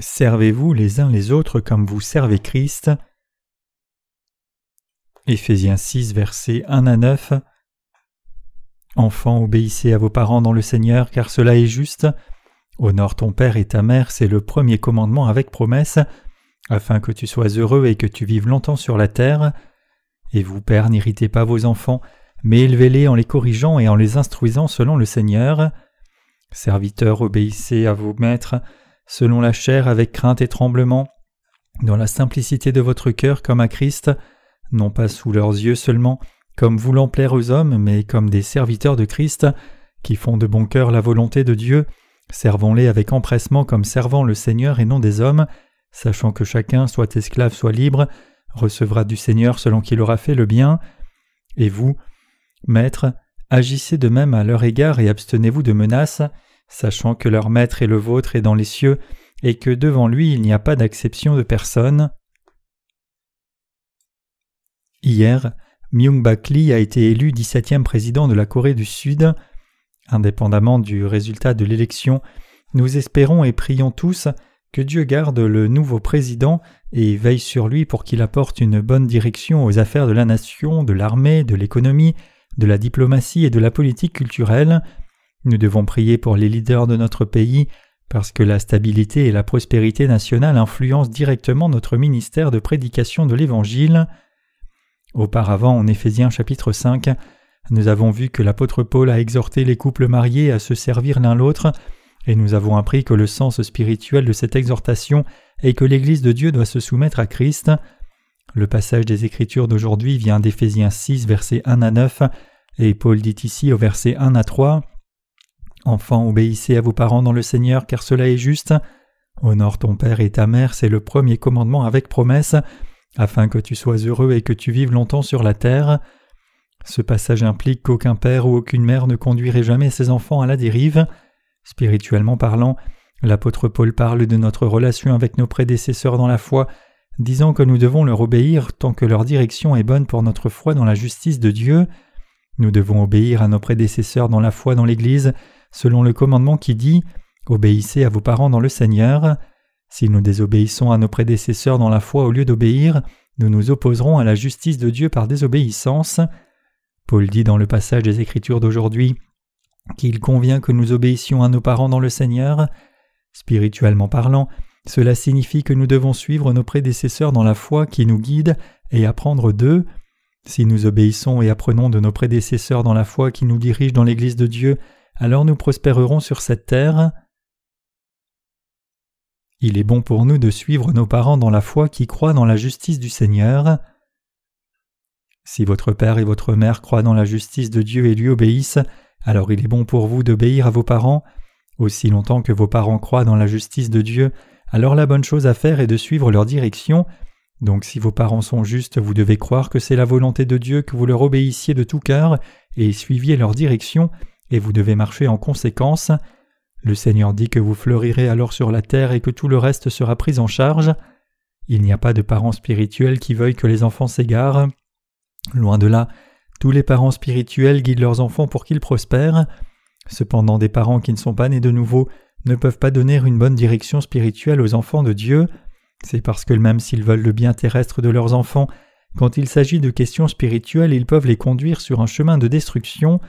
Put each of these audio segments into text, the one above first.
Servez-vous les uns les autres comme vous servez Christ. Éphésiens 6, versets 1 à 9. Enfants, obéissez à vos parents dans le Seigneur, car cela est juste. Honore ton père et ta mère, c'est le premier commandement avec promesse, afin que tu sois heureux et que tu vives longtemps sur la terre. Et vous, pères, n'irritez pas vos enfants, mais élevez-les en les corrigeant et en les instruisant selon le Seigneur. Serviteurs, obéissez à vos maîtres, selon la chair avec crainte et tremblement, dans la simplicité de votre cœur comme à Christ, non pas sous leurs yeux seulement, comme voulant plaire aux hommes, mais comme des serviteurs de Christ, qui font de bon cœur la volonté de Dieu, servons-les avec empressement comme servant le Seigneur et non des hommes, sachant que chacun, soit esclave, soit libre, recevra du Seigneur selon qu'il aura fait le bien. Et vous, maîtres, agissez de même à leur égard et abstenez-vous de menaces, sachant que leur maître est le vôtre et dans les cieux, et que devant lui il n'y a pas d'acception de personne. Hier, Myung-Bak Lee a été élu 17e président de la Corée du Sud. Indépendamment du résultat de l'élection, nous espérons et prions tous que Dieu garde le nouveau président et veille sur lui pour qu'il apporte une bonne direction aux affaires de la nation, de l'armée, de l'économie, de la diplomatie et de la politique culturelle. Nous devons prier pour les leaders de notre pays parce que la stabilité et la prospérité nationale influencent directement notre ministère de prédication de l'Évangile. Auparavant, en Éphésiens chapitre 5, nous avons vu que l'apôtre Paul a exhorté les couples mariés à se servir l'un l'autre, et nous avons appris que le sens spirituel de cette exhortation est que l'Église de Dieu doit se soumettre à Christ. Le passage des Écritures d'aujourd'hui vient d'Éphésiens 6, versets 1 à 9, et Paul dit ici au verset 1 à 3 Enfants, obéissez à vos parents dans le Seigneur, car cela est juste. Honore ton père et ta mère, c'est le premier commandement avec promesse, afin que tu sois heureux et que tu vives longtemps sur la terre. Ce passage implique qu'aucun père ou aucune mère ne conduirait jamais ses enfants à la dérive. Spirituellement parlant, l'apôtre Paul parle de notre relation avec nos prédécesseurs dans la foi, disant que nous devons leur obéir tant que leur direction est bonne pour notre foi dans la justice de Dieu. Nous devons obéir à nos prédécesseurs dans la foi dans l'Église, selon le commandement qui dit Obéissez à vos parents dans le Seigneur. Si nous désobéissons à nos prédécesseurs dans la foi au lieu d'obéir, nous nous opposerons à la justice de Dieu par désobéissance. Paul dit dans le passage des Écritures d'aujourd'hui qu'il convient que nous obéissions à nos parents dans le Seigneur. Spirituellement parlant, cela signifie que nous devons suivre nos prédécesseurs dans la foi qui nous guident et apprendre d'eux. Si nous obéissons et apprenons de nos prédécesseurs dans la foi qui nous dirigent dans l'Église de Dieu, alors nous prospérerons sur cette terre. Il est bon pour nous de suivre nos parents dans la foi qui croient dans la justice du Seigneur. Si votre père et votre mère croient dans la justice de Dieu et lui obéissent, alors il est bon pour vous d'obéir à vos parents. Aussi longtemps que vos parents croient dans la justice de Dieu, alors la bonne chose à faire est de suivre leur direction. Donc si vos parents sont justes, vous devez croire que c'est la volonté de Dieu que vous leur obéissiez de tout cœur et suiviez leur direction et vous devez marcher en conséquence. Le Seigneur dit que vous fleurirez alors sur la terre et que tout le reste sera pris en charge. Il n'y a pas de parents spirituels qui veuillent que les enfants s'égarent. Loin de là, tous les parents spirituels guident leurs enfants pour qu'ils prospèrent. Cependant, des parents qui ne sont pas nés de nouveau ne peuvent pas donner une bonne direction spirituelle aux enfants de Dieu. C'est parce que même s'ils veulent le bien terrestre de leurs enfants, quand il s'agit de questions spirituelles, ils peuvent les conduire sur un chemin de destruction.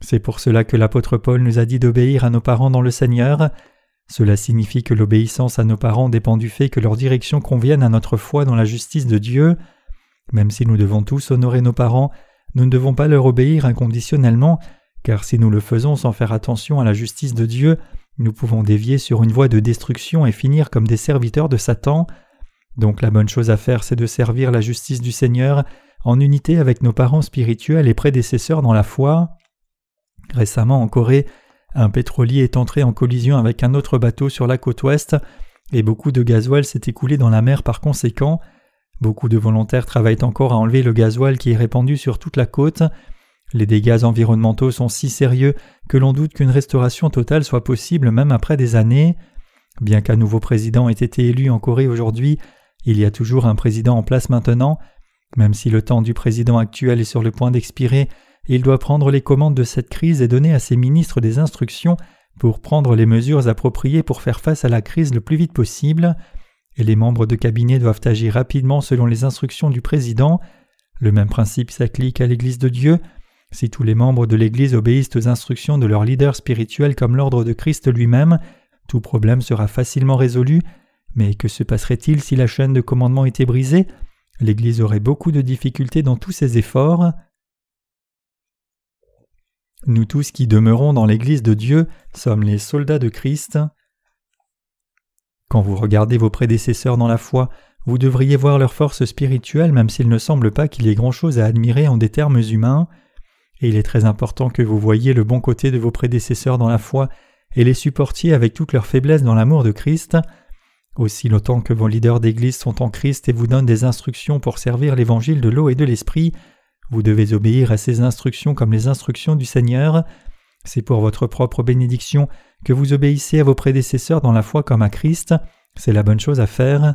C'est pour cela que l'apôtre Paul nous a dit d'obéir à nos parents dans le Seigneur. Cela signifie que l'obéissance à nos parents dépend du fait que leur direction convienne à notre foi dans la justice de Dieu. Même si nous devons tous honorer nos parents, nous ne devons pas leur obéir inconditionnellement, car si nous le faisons sans faire attention à la justice de Dieu, nous pouvons dévier sur une voie de destruction et finir comme des serviteurs de Satan. Donc la bonne chose à faire, c'est de servir la justice du Seigneur en unité avec nos parents spirituels et prédécesseurs dans la foi. Récemment en Corée, un pétrolier est entré en collision avec un autre bateau sur la côte ouest et beaucoup de gasoil s'est écoulé dans la mer par conséquent. Beaucoup de volontaires travaillent encore à enlever le gasoil qui est répandu sur toute la côte. Les dégâts environnementaux sont si sérieux que l'on doute qu'une restauration totale soit possible même après des années. Bien qu'un nouveau président ait été élu en Corée aujourd'hui, il y a toujours un président en place maintenant. Même si le temps du président actuel est sur le point d'expirer, il doit prendre les commandes de cette crise et donner à ses ministres des instructions pour prendre les mesures appropriées pour faire face à la crise le plus vite possible, et les membres de cabinet doivent agir rapidement selon les instructions du président. Le même principe s'applique à l'Église de Dieu. Si tous les membres de l'Église obéissent aux instructions de leur leader spirituel comme l'ordre de Christ lui-même, tout problème sera facilement résolu. Mais que se passerait-il si la chaîne de commandement était brisée? L'Église aurait beaucoup de difficultés dans tous ses efforts. Nous tous qui demeurons dans l'Église de Dieu sommes les soldats de Christ. Quand vous regardez vos prédécesseurs dans la foi, vous devriez voir leur force spirituelle même s'il ne semble pas qu'il y ait grand-chose à admirer en des termes humains. Et il est très important que vous voyiez le bon côté de vos prédécesseurs dans la foi et les supportiez avec toute leur faiblesse dans l'amour de Christ. Aussi longtemps que vos leaders d'Église sont en Christ et vous donnent des instructions pour servir l'évangile de l'eau et de l'esprit, vous devez obéir à ces instructions comme les instructions du Seigneur. C'est pour votre propre bénédiction que vous obéissez à vos prédécesseurs dans la foi comme à Christ. C'est la bonne chose à faire.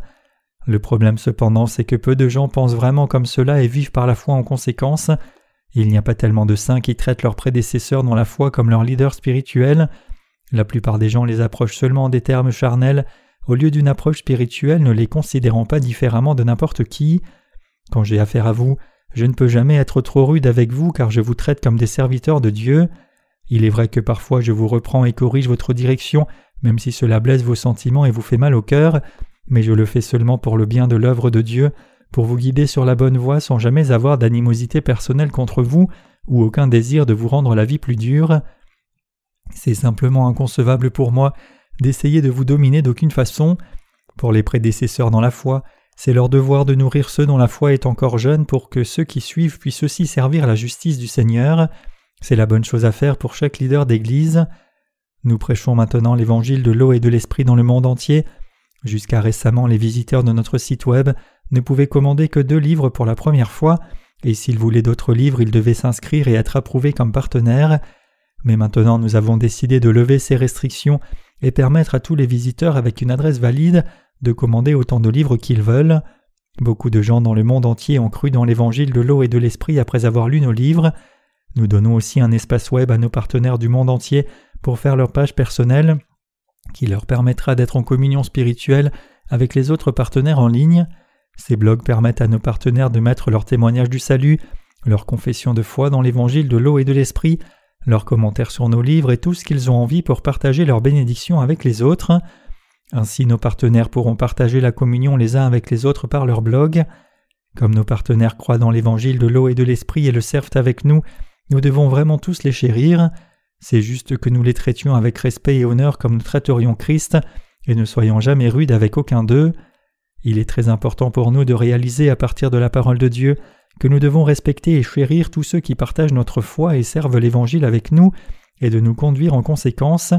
Le problème cependant, c'est que peu de gens pensent vraiment comme cela et vivent par la foi en conséquence. Il n'y a pas tellement de saints qui traitent leurs prédécesseurs dans la foi comme leurs leaders spirituels. La plupart des gens les approchent seulement en des termes charnels, au lieu d'une approche spirituelle ne les considérant pas différemment de n'importe qui. Quand j'ai affaire à vous, je ne peux jamais être trop rude avec vous car je vous traite comme des serviteurs de Dieu. Il est vrai que parfois je vous reprends et corrige votre direction, même si cela blesse vos sentiments et vous fait mal au cœur, mais je le fais seulement pour le bien de l'œuvre de Dieu, pour vous guider sur la bonne voie sans jamais avoir d'animosité personnelle contre vous ou aucun désir de vous rendre la vie plus dure. C'est simplement inconcevable pour moi d'essayer de vous dominer d'aucune façon. Pour les prédécesseurs dans la foi, c'est leur devoir de nourrir ceux dont la foi est encore jeune pour que ceux qui suivent puissent aussi servir la justice du Seigneur. C'est la bonne chose à faire pour chaque leader d'Église. Nous prêchons maintenant l'évangile de l'eau et de l'esprit dans le monde entier. Jusqu'à récemment, les visiteurs de notre site web ne pouvaient commander que deux livres pour la première fois, et s'ils voulaient d'autres livres, ils devaient s'inscrire et être approuvés comme partenaires. Mais maintenant, nous avons décidé de lever ces restrictions et permettre à tous les visiteurs avec une adresse valide de commander autant de livres qu'ils veulent. Beaucoup de gens dans le monde entier ont cru dans l'évangile de l'eau et de l'esprit après avoir lu nos livres. Nous donnons aussi un espace web à nos partenaires du monde entier pour faire leur page personnelle qui leur permettra d'être en communion spirituelle avec les autres partenaires en ligne. Ces blogs permettent à nos partenaires de mettre leur témoignage du salut, leur confession de foi dans l'évangile de l'eau et de l'esprit, leurs commentaires sur nos livres et tout ce qu'ils ont envie pour partager leurs bénédictions avec les autres. Ainsi nos partenaires pourront partager la communion les uns avec les autres par leur blog. Comme nos partenaires croient dans l'évangile de l'eau et de l'esprit et le servent avec nous, nous devons vraiment tous les chérir. C'est juste que nous les traitions avec respect et honneur comme nous traiterions Christ, et ne soyons jamais rudes avec aucun d'eux. Il est très important pour nous de réaliser à partir de la parole de Dieu que nous devons respecter et chérir tous ceux qui partagent notre foi et servent l'Évangile avec nous, et de nous conduire en conséquence.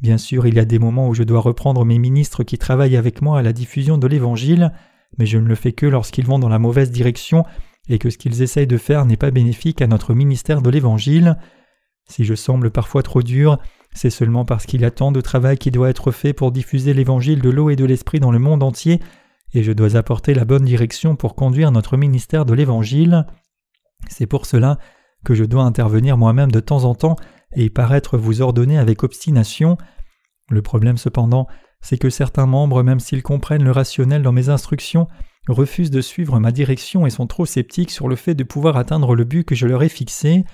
Bien sûr, il y a des moments où je dois reprendre mes ministres qui travaillent avec moi à la diffusion de l'Évangile, mais je ne le fais que lorsqu'ils vont dans la mauvaise direction et que ce qu'ils essayent de faire n'est pas bénéfique à notre ministère de l'Évangile. Si je semble parfois trop dur, c'est seulement parce qu'il y a tant de travail qui doit être fait pour diffuser l'Évangile de l'eau et de l'Esprit dans le monde entier, et je dois apporter la bonne direction pour conduire notre ministère de l'Évangile. C'est pour cela que je dois intervenir moi-même de temps en temps et paraître vous ordonner avec obstination. Le problème cependant, c'est que certains membres, même s'ils comprennent le rationnel dans mes instructions, refusent de suivre ma direction et sont trop sceptiques sur le fait de pouvoir atteindre le but que je leur ai fixé.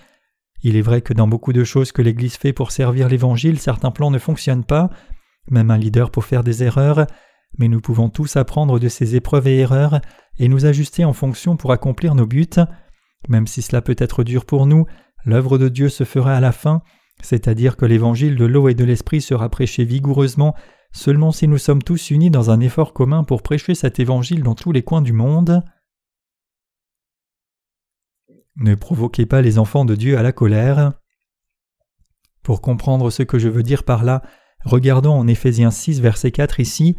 Il est vrai que dans beaucoup de choses que l'Église fait pour servir l'Évangile, certains plans ne fonctionnent pas, même un leader peut faire des erreurs, mais nous pouvons tous apprendre de ces épreuves et erreurs et nous ajuster en fonction pour accomplir nos buts. Même si cela peut être dur pour nous, l'œuvre de Dieu se fera à la fin, c'est-à-dire que l'évangile de l'eau et de l'esprit sera prêché vigoureusement seulement si nous sommes tous unis dans un effort commun pour prêcher cet évangile dans tous les coins du monde. Ne provoquez pas les enfants de Dieu à la colère. Pour comprendre ce que je veux dire par là, regardons en Éphésiens 6 verset 4 ici.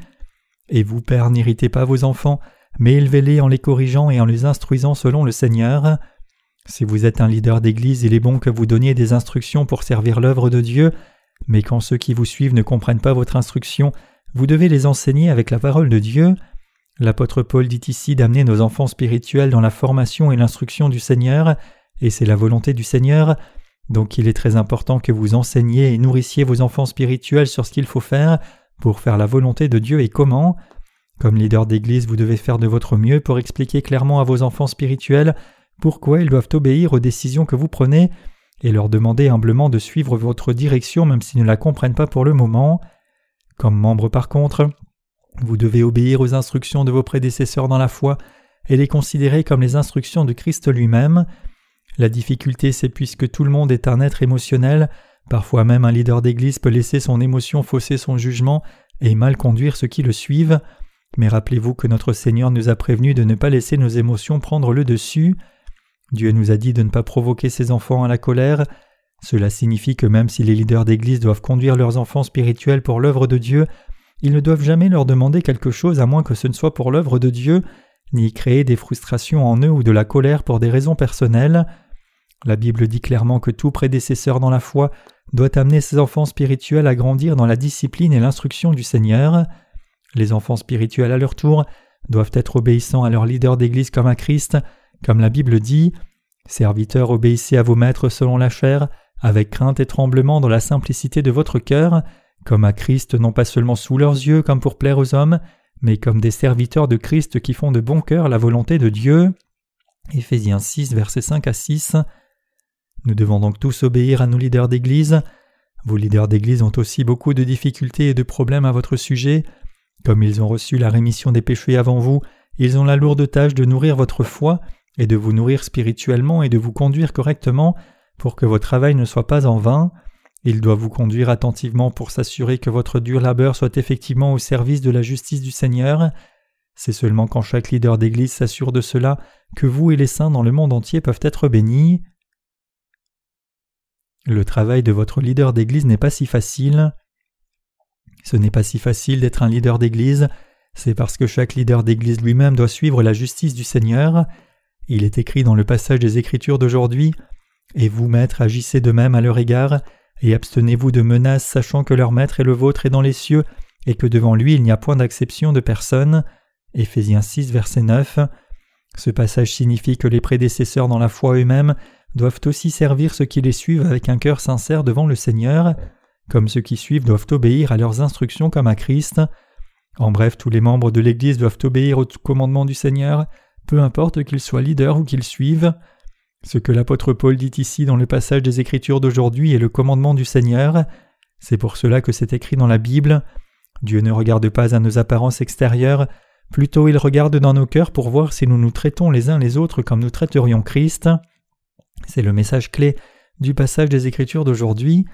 Et vous, pères, n'irritez pas vos enfants, mais élevez-les en les corrigeant et en les instruisant selon le Seigneur. Si vous êtes un leader d'Église, il est bon que vous donniez des instructions pour servir l'œuvre de Dieu, mais quand ceux qui vous suivent ne comprennent pas votre instruction, vous devez les enseigner avec la parole de Dieu. L'apôtre Paul dit ici d'amener nos enfants spirituels dans la formation et l'instruction du Seigneur, et c'est la volonté du Seigneur, Donc il est très important que vous enseigniez et nourrissiez vos enfants spirituels sur ce qu'il faut faire pour faire la volonté de Dieu et comment. Comme leader d'Église, vous devez faire de votre mieux pour expliquer clairement à vos enfants spirituels pourquoi ils doivent obéir aux décisions que vous prenez et leur demander humblement de suivre votre direction même s'ils ne la comprennent pas pour le moment. Comme membre par contre, vous devez obéir aux instructions de vos prédécesseurs dans la foi et les considérer comme les instructions de Christ lui-même. La difficulté c'est puisque tout le monde est un être émotionnel, parfois même un leader d'Église peut laisser son émotion fausser son jugement et mal conduire ceux qui le suivent. Mais rappelez-vous que notre Seigneur nous a prévenus de ne pas laisser nos émotions prendre le dessus. Dieu nous a dit de ne pas provoquer ses enfants à la colère. Cela signifie que même si les leaders d'Église doivent conduire leurs enfants spirituels pour l'œuvre de Dieu, ils ne doivent jamais leur demander quelque chose à moins que ce ne soit pour l'œuvre de Dieu, ni créer des frustrations en eux ou de la colère pour des raisons personnelles. La Bible dit clairement que tout prédécesseur dans la foi doit amener ses enfants spirituels à grandir dans la discipline et l'instruction du Seigneur. Les enfants spirituels à leur tour doivent être obéissants à leur leader d'Église comme à Christ, comme la Bible dit Serviteurs, obéissez à vos maîtres selon la chair, avec crainte et tremblement dans la simplicité de votre cœur, comme à Christ non pas seulement sous leurs yeux comme pour plaire aux hommes, mais comme des serviteurs de Christ qui font de bon cœur la volonté de Dieu. Éphésiens 6, versets 5 à 6. Nous devons donc tous obéir à nos leaders d'Église. Vos leaders d'Église ont aussi beaucoup de difficultés et de problèmes à votre sujet. Comme ils ont reçu la rémission des péchés avant vous, ils ont la lourde tâche de nourrir votre foi et de vous nourrir spirituellement et de vous conduire correctement pour que votre travail ne soit pas en vain. Ils doivent vous conduire attentivement pour s'assurer que votre dur labeur soit effectivement au service de la justice du Seigneur. C'est seulement quand chaque leader d'Église s'assure de cela que vous et les saints dans le monde entier peuvent être bénis. Le travail de votre leader d'Église n'est pas si facile. Ce n'est pas si facile d'être un leader d'Église, c'est parce que chaque leader d'Église lui-même doit suivre la justice du Seigneur. Il est écrit dans le passage des Écritures d'aujourd'hui Et vous, maîtres, agissez de même à leur égard, et abstenez-vous de menaces, sachant que leur maître est le vôtre et dans les cieux, et que devant lui il n'y a point d'acception de personne. Éphésiens 6, verset 9. Ce passage signifie que les prédécesseurs dans la foi eux-mêmes doivent aussi servir ceux qui les suivent avec un cœur sincère devant le Seigneur, comme ceux qui suivent doivent obéir à leurs instructions comme à Christ. En bref, tous les membres de l'Église doivent obéir au commandement du Seigneur, peu importe qu'ils soient leaders ou qu'ils suivent. Ce que l'apôtre Paul dit ici dans le passage des Écritures d'aujourd'hui est le commandement du Seigneur. C'est pour cela que c'est écrit dans la Bible. Dieu ne regarde pas à nos apparences extérieures, plutôt il regarde dans nos cœurs pour voir si nous nous traitons les uns les autres comme nous traiterions Christ. C'est le message clé du passage des Écritures d'aujourd'hui.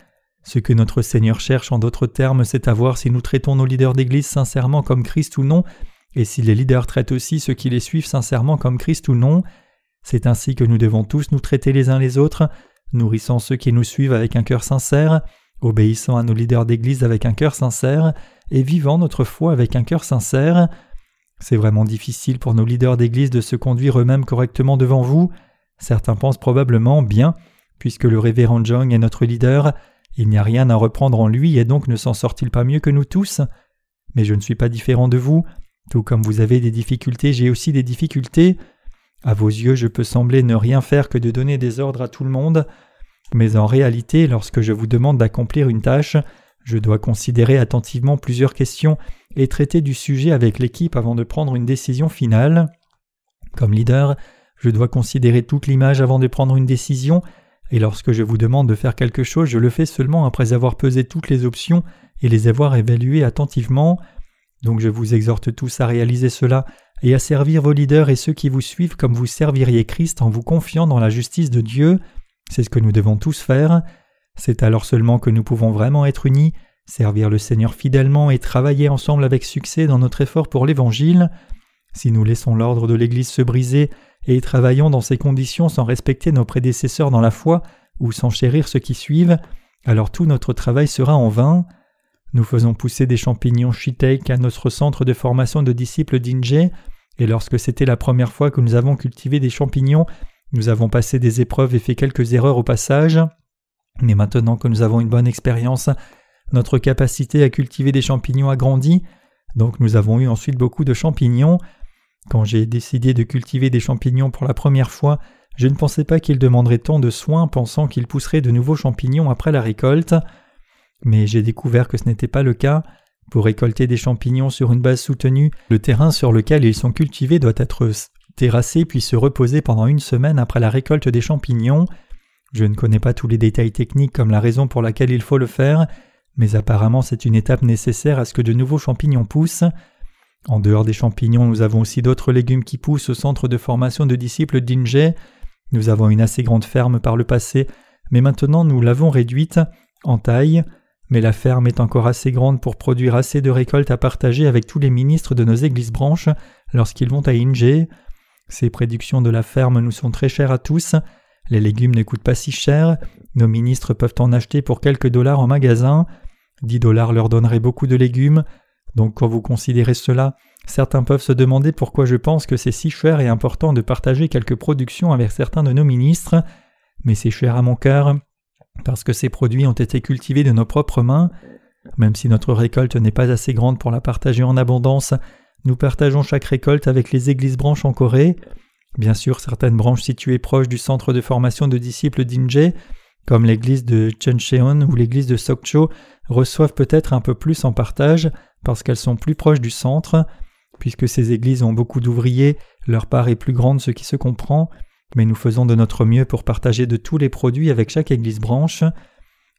Ce que notre Seigneur cherche en d'autres termes, c'est à voir si nous traitons nos leaders d'Église sincèrement comme Christ ou non, et si les leaders traitent aussi ceux qui les suivent sincèrement comme Christ ou non. C'est ainsi que nous devons tous nous traiter les uns les autres, nourrissant ceux qui nous suivent avec un cœur sincère, obéissant à nos leaders d'Église avec un cœur sincère, et vivant notre foi avec un cœur sincère. C'est vraiment difficile pour nos leaders d'Église de se conduire eux-mêmes correctement devant vous. Certains pensent probablement bien, puisque le révérend Jong est notre leader, il n'y a rien à reprendre en lui et donc ne s'en sort-il pas mieux que nous tous? Mais je ne suis pas différent de vous. Tout comme vous avez des difficultés, j'ai aussi des difficultés. À vos yeux, je peux sembler ne rien faire que de donner des ordres à tout le monde, mais en réalité, lorsque je vous demande d'accomplir une tâche, je dois considérer attentivement plusieurs questions et traiter du sujet avec l'équipe avant de prendre une décision finale. Comme leader, je dois considérer toute l'image avant de prendre une décision, et lorsque je vous demande de faire quelque chose, je le fais seulement après avoir pesé toutes les options et les avoir évaluées attentivement. Donc je vous exhorte tous à réaliser cela et à servir vos leaders et ceux qui vous suivent comme vous serviriez Christ en vous confiant dans la justice de Dieu. C'est ce que nous devons tous faire. C'est alors seulement que nous pouvons vraiment être unis, servir le Seigneur fidèlement et travailler ensemble avec succès dans notre effort pour l'Évangile. Si nous laissons l'ordre de l'Église se briser et travaillons dans ces conditions sans respecter nos prédécesseurs dans la foi ou sans chérir ceux qui suivent, alors tout notre travail sera en vain. Nous faisons pousser des champignons shiitake à notre centre de formation de disciples d'Inje, et lorsque c'était la première fois que nous avons cultivé des champignons, nous avons passé des épreuves et fait quelques erreurs au passage. Mais maintenant que nous avons une bonne expérience, notre capacité à cultiver des champignons a grandi, donc nous avons eu ensuite beaucoup de champignons. Quand j'ai décidé de cultiver des champignons pour la première fois, je ne pensais pas qu'il demanderait tant de soins pensant qu'il pousserait de nouveaux champignons après la récolte. Mais j'ai découvert que ce n'était pas le cas. Pour récolter des champignons sur une base soutenue, le terrain sur lequel ils sont cultivés doit être terrassé puis se reposer pendant une semaine après la récolte des champignons. Je ne connais pas tous les détails techniques comme la raison pour laquelle il faut le faire, mais apparemment c'est une étape nécessaire à ce que de nouveaux champignons poussent. En dehors des champignons, nous avons aussi d'autres légumes qui poussent au centre de formation de disciples d'Inge. Nous avons une assez grande ferme par le passé, mais maintenant nous l'avons réduite en taille mais la ferme est encore assez grande pour produire assez de récoltes à partager avec tous les ministres de nos églises branches lorsqu'ils vont à Inge. Ces prédictions de la ferme nous sont très chères à tous. Les légumes ne coûtent pas si cher. Nos ministres peuvent en acheter pour quelques dollars en magasin. Dix dollars leur donneraient beaucoup de légumes. Donc quand vous considérez cela, certains peuvent se demander pourquoi je pense que c'est si cher et important de partager quelques productions avec certains de nos ministres. Mais c'est cher à mon cœur parce que ces produits ont été cultivés de nos propres mains. Même si notre récolte n'est pas assez grande pour la partager en abondance, nous partageons chaque récolte avec les églises branches en Corée. Bien sûr, certaines branches situées proches du centre de formation de disciples d'Inje, comme l'église de Chuncheon ou l'église de Sokcho, reçoivent peut-être un peu plus en partage parce qu'elles sont plus proches du centre. Puisque ces églises ont beaucoup d'ouvriers, leur part est plus grande, ce qui se comprend mais nous faisons de notre mieux pour partager de tous les produits avec chaque église branche.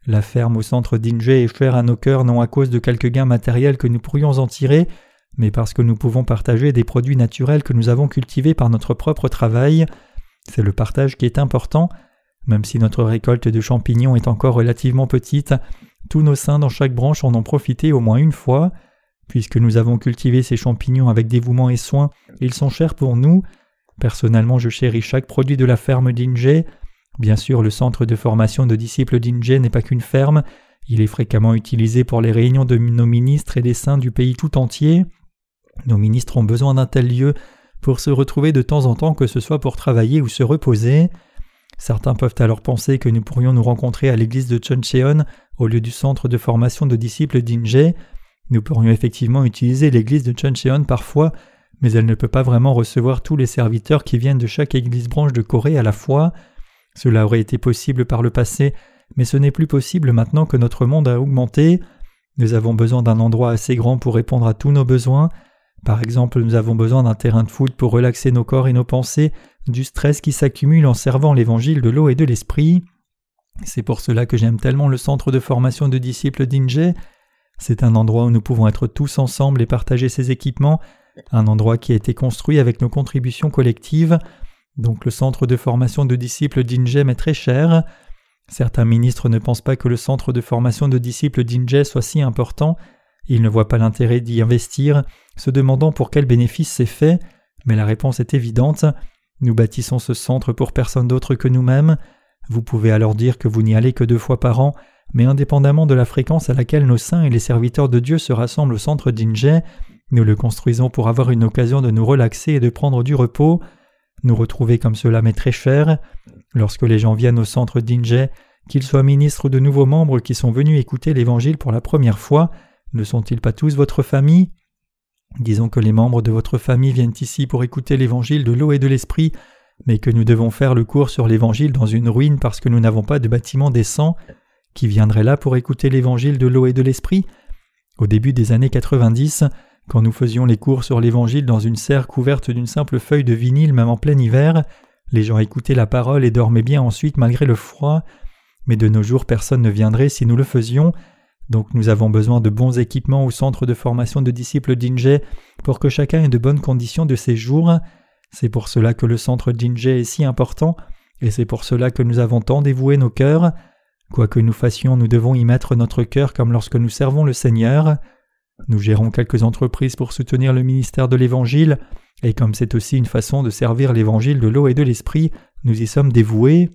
La ferme au centre d'Inge est chère à nos cœurs non à cause de quelques gains matériels que nous pourrions en tirer, mais parce que nous pouvons partager des produits naturels que nous avons cultivés par notre propre travail. C'est le partage qui est important. Même si notre récolte de champignons est encore relativement petite, tous nos saints dans chaque branche en ont profité au moins une fois. Puisque nous avons cultivé ces champignons avec dévouement et soin, ils sont chers pour nous, Personnellement, je chéris chaque produit de la ferme d'Inge. Bien sûr, le centre de formation de disciples d'Inge n'est pas qu'une ferme, il est fréquemment utilisé pour les réunions de nos ministres et des saints du pays tout entier. Nos ministres ont besoin d'un tel lieu pour se retrouver de temps en temps, que ce soit pour travailler ou se reposer. Certains peuvent alors penser que nous pourrions nous rencontrer à l'église de Chuncheon au lieu du centre de formation de disciples d'Inge. Nous pourrions effectivement utiliser l'église de Chuncheon parfois mais elle ne peut pas vraiment recevoir tous les serviteurs qui viennent de chaque église branche de Corée à la fois. Cela aurait été possible par le passé, mais ce n'est plus possible maintenant que notre monde a augmenté. Nous avons besoin d'un endroit assez grand pour répondre à tous nos besoins. Par exemple, nous avons besoin d'un terrain de foot pour relaxer nos corps et nos pensées, du stress qui s'accumule en servant l'évangile de l'eau et de l'esprit. C'est pour cela que j'aime tellement le centre de formation de disciples d'Inje. C'est un endroit où nous pouvons être tous ensemble et partager ses équipements, un endroit qui a été construit avec nos contributions collectives. Donc le centre de formation de disciples d'Ingem est très cher. Certains ministres ne pensent pas que le centre de formation de disciples d'Inge soit si important. Ils ne voient pas l'intérêt d'y investir, se demandant pour quel bénéfice c'est fait, mais la réponse est évidente. Nous bâtissons ce centre pour personne d'autre que nous-mêmes. Vous pouvez alors dire que vous n'y allez que deux fois par an, mais indépendamment de la fréquence à laquelle nos saints et les serviteurs de Dieu se rassemblent au centre d'Inge, nous le construisons pour avoir une occasion de nous relaxer et de prendre du repos. Nous retrouver comme cela m'est très cher. Lorsque les gens viennent au centre d'Inge, qu'ils soient ministres ou de nouveaux membres qui sont venus écouter l'Évangile pour la première fois, ne sont-ils pas tous votre famille? Disons que les membres de votre famille viennent ici pour écouter l'Évangile de l'eau et de l'Esprit, mais que nous devons faire le cours sur l'Évangile dans une ruine parce que nous n'avons pas de bâtiment décent. Qui viendrait là pour écouter l'Évangile de l'eau et de l'Esprit? Au début des années 90, quand nous faisions les cours sur l'Évangile dans une serre couverte d'une simple feuille de vinyle même en plein hiver, les gens écoutaient la parole et dormaient bien ensuite malgré le froid, mais de nos jours personne ne viendrait si nous le faisions, donc nous avons besoin de bons équipements au centre de formation de disciples d'Inge pour que chacun ait de bonnes conditions de séjour. C'est pour cela que le centre d'Inge est si important, et c'est pour cela que nous avons tant dévoué nos cœurs. Quoi que nous fassions, nous devons y mettre notre cœur comme lorsque nous servons le Seigneur. Nous gérons quelques entreprises pour soutenir le ministère de l'Évangile, et comme c'est aussi une façon de servir l'Évangile de l'eau et de l'Esprit, nous y sommes dévoués.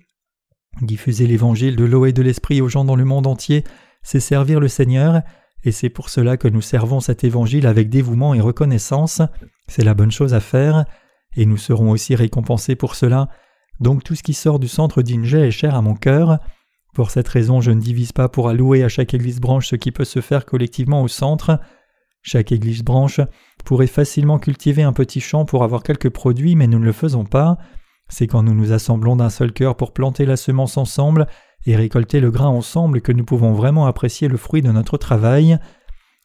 Diffuser l'Évangile de l'eau et de l'Esprit aux gens dans le monde entier, c'est servir le Seigneur, et c'est pour cela que nous servons cet Évangile avec dévouement et reconnaissance. C'est la bonne chose à faire, et nous serons aussi récompensés pour cela. Donc tout ce qui sort du centre d'Inge est cher à mon cœur. Pour cette raison, je ne divise pas pour allouer à chaque église branche ce qui peut se faire collectivement au centre. Chaque église branche pourrait facilement cultiver un petit champ pour avoir quelques produits, mais nous ne le faisons pas. C'est quand nous nous assemblons d'un seul cœur pour planter la semence ensemble et récolter le grain ensemble que nous pouvons vraiment apprécier le fruit de notre travail.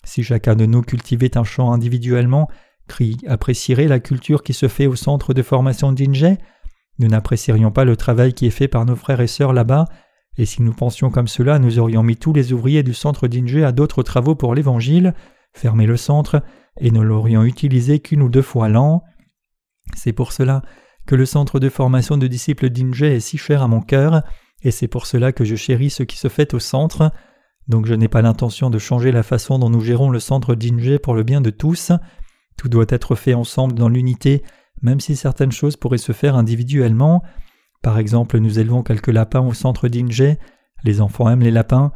Si chacun de nous cultivait un champ individuellement, Cri apprécierait la culture qui se fait au centre de formation d'Inje Nous n'apprécierions pas le travail qui est fait par nos frères et sœurs là-bas, et si nous pensions comme cela, nous aurions mis tous les ouvriers du centre d'Inje à d'autres travaux pour l'Évangile, fermé le centre, et ne l'aurions utilisé qu'une ou deux fois l'an. C'est pour cela que le centre de formation de disciples d'Inje est si cher à mon cœur, et c'est pour cela que je chéris ce qui se fait au centre. Donc je n'ai pas l'intention de changer la façon dont nous gérons le centre d'Inje pour le bien de tous. Tout doit être fait ensemble dans l'unité, même si certaines choses pourraient se faire individuellement. Par exemple, nous élevons quelques lapins au centre d'Inje. Les enfants aiment les lapins.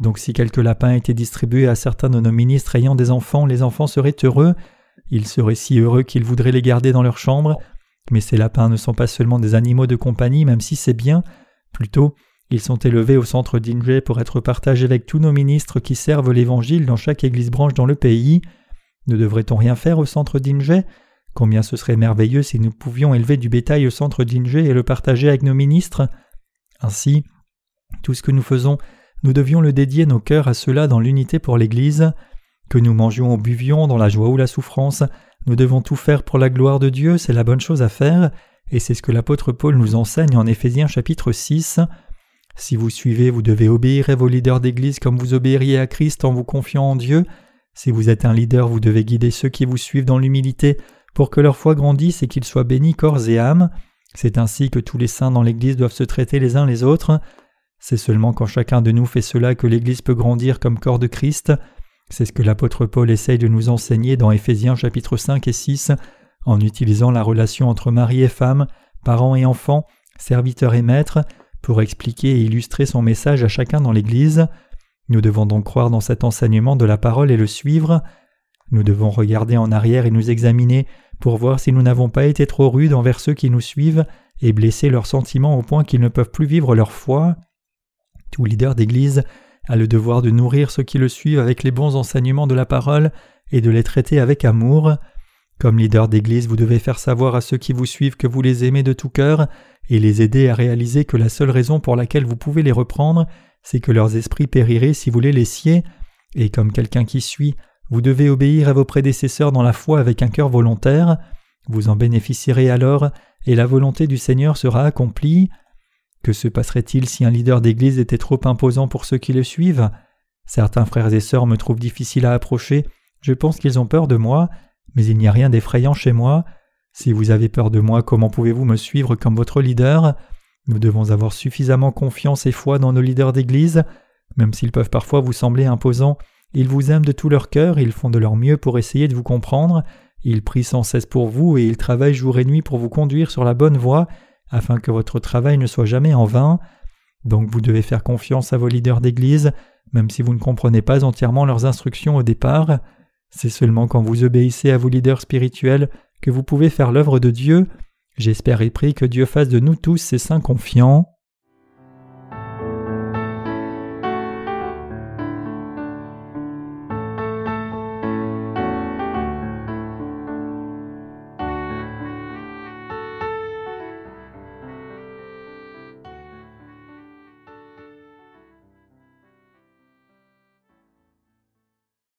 Donc si quelques lapins étaient distribués à certains de nos ministres ayant des enfants, les enfants seraient heureux. Ils seraient si heureux qu'ils voudraient les garder dans leur chambre. Mais ces lapins ne sont pas seulement des animaux de compagnie, même si c'est bien. Plutôt, ils sont élevés au centre d'Inje pour être partagés avec tous nos ministres qui servent l'Évangile dans chaque église branche dans le pays. Ne devrait-on rien faire au centre d'Inge? Combien ce serait merveilleux si nous pouvions élever du bétail au centre d'Inge et le partager avec nos ministres Ainsi, tout ce que nous faisons, nous devions le dédier nos cœurs à cela dans l'unité pour l'Église. Que nous mangions ou buvions dans la joie ou la souffrance, nous devons tout faire pour la gloire de Dieu, c'est la bonne chose à faire, et c'est ce que l'apôtre Paul nous enseigne en Éphésiens chapitre 6. Si vous suivez, vous devez obéir à vos leaders d'Église comme vous obéiriez à Christ en vous confiant en Dieu, si vous êtes un leader, vous devez guider ceux qui vous suivent dans l'humilité pour que leur foi grandisse et qu'ils soient bénis corps et âme. C'est ainsi que tous les saints dans l'Église doivent se traiter les uns les autres. C'est seulement quand chacun de nous fait cela que l'Église peut grandir comme corps de Christ. C'est ce que l'apôtre Paul essaye de nous enseigner dans Éphésiens chapitre 5 et 6 en utilisant la relation entre mari et femme, parents et enfants, serviteurs et maîtres, pour expliquer et illustrer son message à chacun dans l'Église. Nous devons donc croire dans cet enseignement de la parole et le suivre. Nous devons regarder en arrière et nous examiner pour voir si nous n'avons pas été trop rudes envers ceux qui nous suivent et blessé leurs sentiments au point qu'ils ne peuvent plus vivre leur foi. Tout leader d'Église a le devoir de nourrir ceux qui le suivent avec les bons enseignements de la parole et de les traiter avec amour. Comme leader d'Église, vous devez faire savoir à ceux qui vous suivent que vous les aimez de tout cœur et les aider à réaliser que la seule raison pour laquelle vous pouvez les reprendre, c'est que leurs esprits périraient si vous les laissiez, et comme quelqu'un qui suit, vous devez obéir à vos prédécesseurs dans la foi avec un cœur volontaire, vous en bénéficierez alors, et la volonté du Seigneur sera accomplie. Que se passerait-il si un leader d'Église était trop imposant pour ceux qui le suivent? Certains frères et sœurs me trouvent difficile à approcher, je pense qu'ils ont peur de moi, mais il n'y a rien d'effrayant chez moi. Si vous avez peur de moi, comment pouvez-vous me suivre comme votre leader? Nous devons avoir suffisamment confiance et foi dans nos leaders d'Église, même s'ils peuvent parfois vous sembler imposants, ils vous aiment de tout leur cœur, ils font de leur mieux pour essayer de vous comprendre, ils prient sans cesse pour vous et ils travaillent jour et nuit pour vous conduire sur la bonne voie, afin que votre travail ne soit jamais en vain. Donc vous devez faire confiance à vos leaders d'Église, même si vous ne comprenez pas entièrement leurs instructions au départ. C'est seulement quand vous obéissez à vos leaders spirituels que vous pouvez faire l'œuvre de Dieu, J'espère et prie que Dieu fasse de nous tous ses saints confiants.